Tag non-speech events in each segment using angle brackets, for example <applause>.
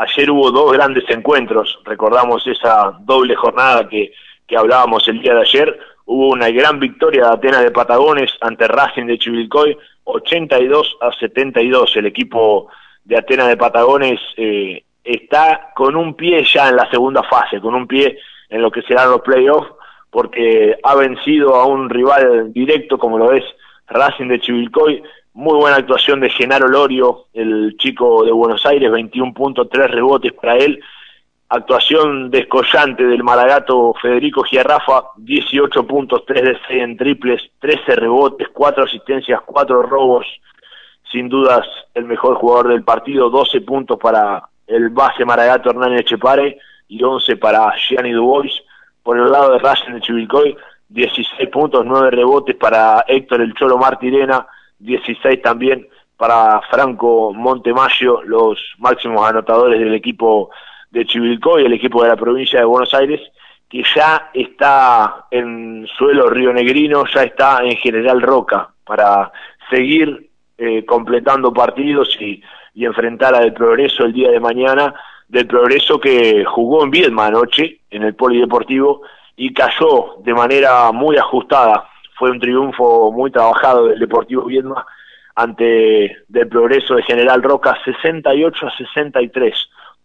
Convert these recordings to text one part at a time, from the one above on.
ayer hubo dos grandes encuentros, recordamos esa doble jornada que, que hablábamos el día de ayer, hubo una gran victoria de Atenas de Patagones ante Racing de Chivilcoy, 82 a 72, el equipo de Atenas de Patagones eh, está con un pie ya en la segunda fase, con un pie en lo que serán los playoffs, porque ha vencido a un rival directo como lo es Racing de Chivilcoy, muy buena actuación de Genaro Lorio, el chico de Buenos Aires, 21 puntos, 3 rebotes para él. Actuación descollante del Maragato Federico Giarrafa, 18 puntos, 3 de 6 en triples, 13 rebotes, 4 asistencias, 4 robos. Sin dudas el mejor jugador del partido, 12 puntos para el base Maragato Hernán Chepare y 11 para Gianni Dubois. Por el lado de Racing de Chivilcoy, 16 puntos, 9 rebotes para Héctor El Cholo Martirena, 16 también para Franco Montemayo, los máximos anotadores del equipo de Chivilcoy, el equipo de la provincia de Buenos Aires, que ya está en suelo rionegrino, ya está en General Roca, para seguir eh, completando partidos y, y enfrentar a Del Progreso el día de mañana, Del Progreso que jugó en Viedma anoche, en el Polideportivo, y cayó de manera muy ajustada. Fue un triunfo muy trabajado del Deportivo Viedma ante del progreso de General Roca 68 a 63.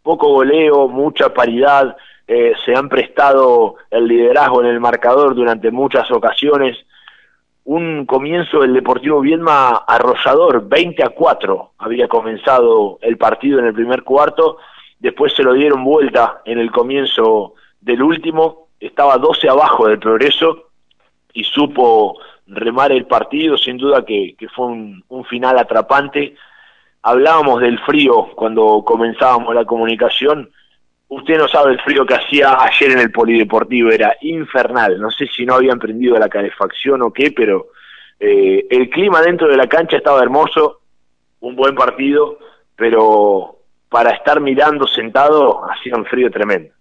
Poco goleo, mucha paridad, eh, se han prestado el liderazgo en el marcador durante muchas ocasiones. Un comienzo del Deportivo Viedma arrollador, 20 a 4 había comenzado el partido en el primer cuarto, después se lo dieron vuelta en el comienzo del último estaba 12 abajo del progreso y supo remar el partido, sin duda que, fue un, final atrapante. Hablábamos del frío cuando comenzábamos la comunicación. Usted no sabe el frío que hacía ayer en el polideportivo, era infernal. No sé si no habían prendido la calefacción o qué, pero eh, el clima dentro de la cancha estaba hermoso, un buen partido, pero para estar mirando sentado hacía un frío tremendo.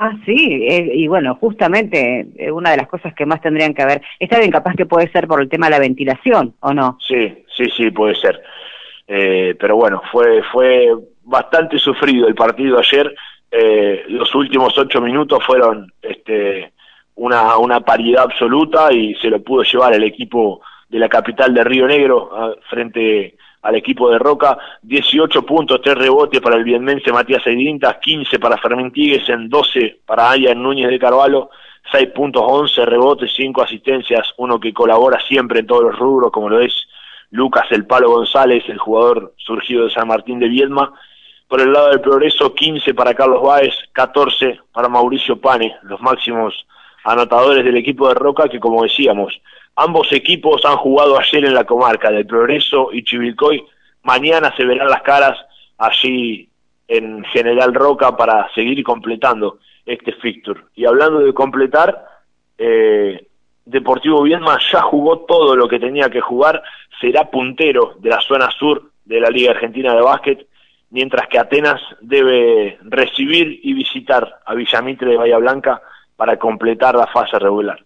Ah, sí, eh, y bueno, justamente eh, una de las cosas que más tendrían que haber, está bien, capaz que puede ser por el tema de la ventilación, ¿o no? Sí, sí, sí, puede ser. Eh, pero bueno, fue, fue bastante sufrido el partido ayer. los últimos ocho minutos fueron este, una, una paridad absoluta y se lo pudo llevar el equipo de la capital de Río Negro a, frente al equipo de Roca, 18 puntos, 3 rebotes para el vienmense Matías Aidintas, 15 para Fermín en 12 para Aya Núñez de Carvalho, 6 puntos, 11 rebotes, 5 asistencias, uno que colabora siempre en todos los rubros, como lo es Lucas El Palo González, el jugador surgido de San Martín de Viedma. Por el lado del progreso, 15 para Carlos Báez, 14 para Mauricio Pane, los máximos anotadores del equipo de Roca, que como decíamos, Ambos equipos han jugado ayer en la comarca del Progreso y Chivilcoy. Mañana se verán las caras allí en General Roca para seguir completando este fixture. Y hablando de completar, eh, Deportivo Viedma ya jugó todo lo que tenía que jugar, será puntero de la zona sur de la Liga Argentina de Básquet, mientras que Atenas debe recibir y visitar a Villamitre de Bahía Blanca para completar la fase regular.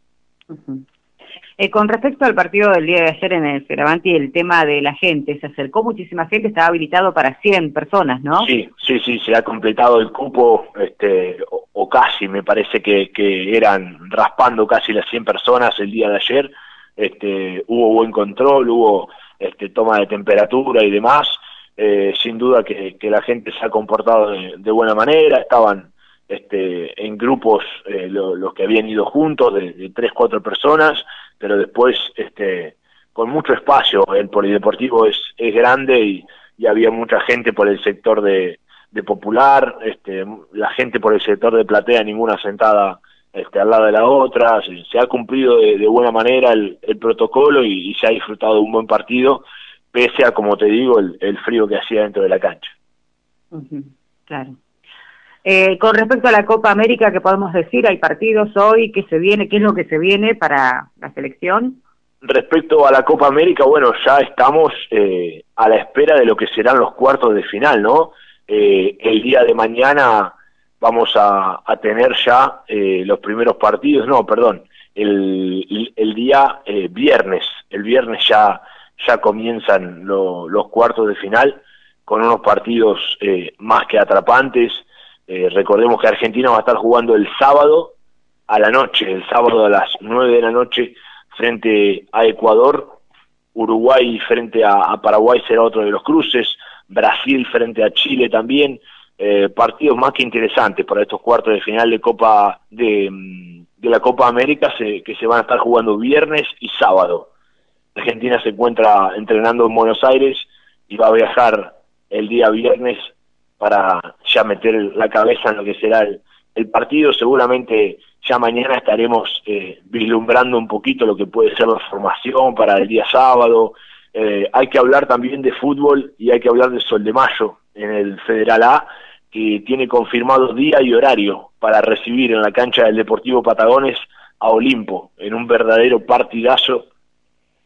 Eh, con respecto al partido del día de ayer en el Feravanti, el tema de la gente, se acercó muchísima gente, estaba habilitado para 100 personas, ¿no? Sí, sí, sí, se ha completado el cupo, este, o, casi, me parece que, que, eran raspando casi las 100 personas el día de ayer, este, hubo buen control, hubo este, toma de temperatura y demás, eh, sin duda que, que, la gente se ha comportado de, buena manera, estaban este, en grupos eh, los que habían ido juntos de, tres, cuatro personas, pero después este, con mucho espacio, el polideportivo es, es grande y, había mucha gente por el sector de, popular, este, la gente por el sector de platea, ninguna sentada este, al lado de la otra, se, ha cumplido de, buena manera el, el protocolo y, se ha disfrutado de un buen partido, pese a, como te digo, el frío que hacía dentro de la cancha. claro. Eh, con respecto a la Copa América, ¿qué podemos decir? ¿Hay partidos hoy? ¿Qué se viene? ¿Qué es lo que se viene para la selección? Respecto a la Copa América, bueno, ya estamos eh, a la espera de lo que serán los cuartos de final, ¿no? Eh, el día de mañana vamos a, tener ya los primeros partidos, no, perdón, el, el día viernes, el viernes ya, ya comienzan los cuartos de final con unos partidos eh, más que atrapantes. Eh, recordemos que Argentina va a estar jugando el sábado a la noche, el sábado a las 9 de la noche frente a Ecuador, Uruguay frente a, Paraguay será otro de los cruces, Brasil frente a Chile también, eh, partidos más que interesantes para estos cuartos de final de Copa de, mm, de la Copa América que se van a estar jugando viernes y sábado. Argentina se encuentra entrenando en Buenos Aires y va a viajar el día viernes para ya meter la cabeza en lo que será el, partido. Seguramente ya mañana estaremos eh, vislumbrando un poquito lo que puede ser la formación para el día sábado. Eh, hay que hablar también de fútbol y hay que hablar de Sol de Mayo en el Federal A, que tiene confirmado día y horario para recibir en la cancha del Deportivo Patagones a Olimpo en un verdadero partidazo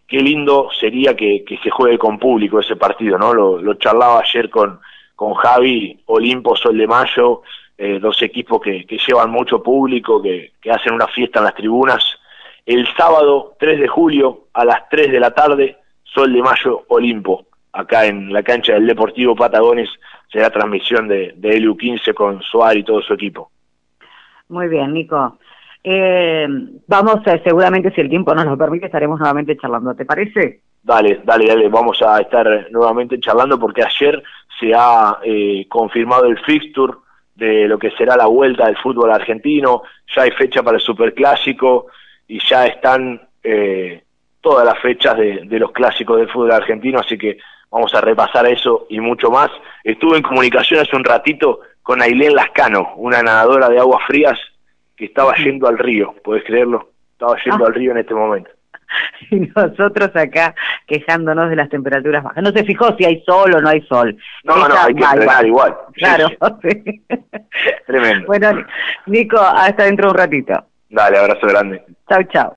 qué lindo sería que, se juegue con público ese partido, ¿no? Lo, charlaba ayer con, con Javi, Olimpo, Sol de Mayo, eh, dos equipos que, llevan mucho público, que, hacen una fiesta en las tribunas. El sábado 3 de julio a las 3 de la tarde, Sol de Mayo, Olimpo, acá en la cancha del Deportivo Patagones, será transmisión de, de Eliu 15 con Suárez y todo su equipo. Muy bien, Nico. Eh, vamos, a, seguramente si el tiempo nos lo permite, estaremos nuevamente charlando, ¿te parece? Dale, dale, dale, vamos a estar nuevamente charlando porque ayer se ha eh, confirmado el fixture de lo que será la vuelta del fútbol argentino, ya hay fecha para el superclásico y ya están eh, todas las fechas de, de los clásicos del fútbol argentino, así que vamos a repasar eso y mucho más. Estuve en comunicación hace un ratito con Ailén Lascano, una nadadora de aguas frías que estaba yendo al río, ¿puedes creerlo? Estaba yendo ah. al río en este momento. <laughs> Y nosotros acá quejándonos de las temperaturas bajas. No se fijó si hay sol o no hay sol. No, no, hay que entrenar igual. Claro, <laughs> Tremendo. Bueno, Nico, hasta dentro de un ratito. Dale, abrazo grande. Chau, chau.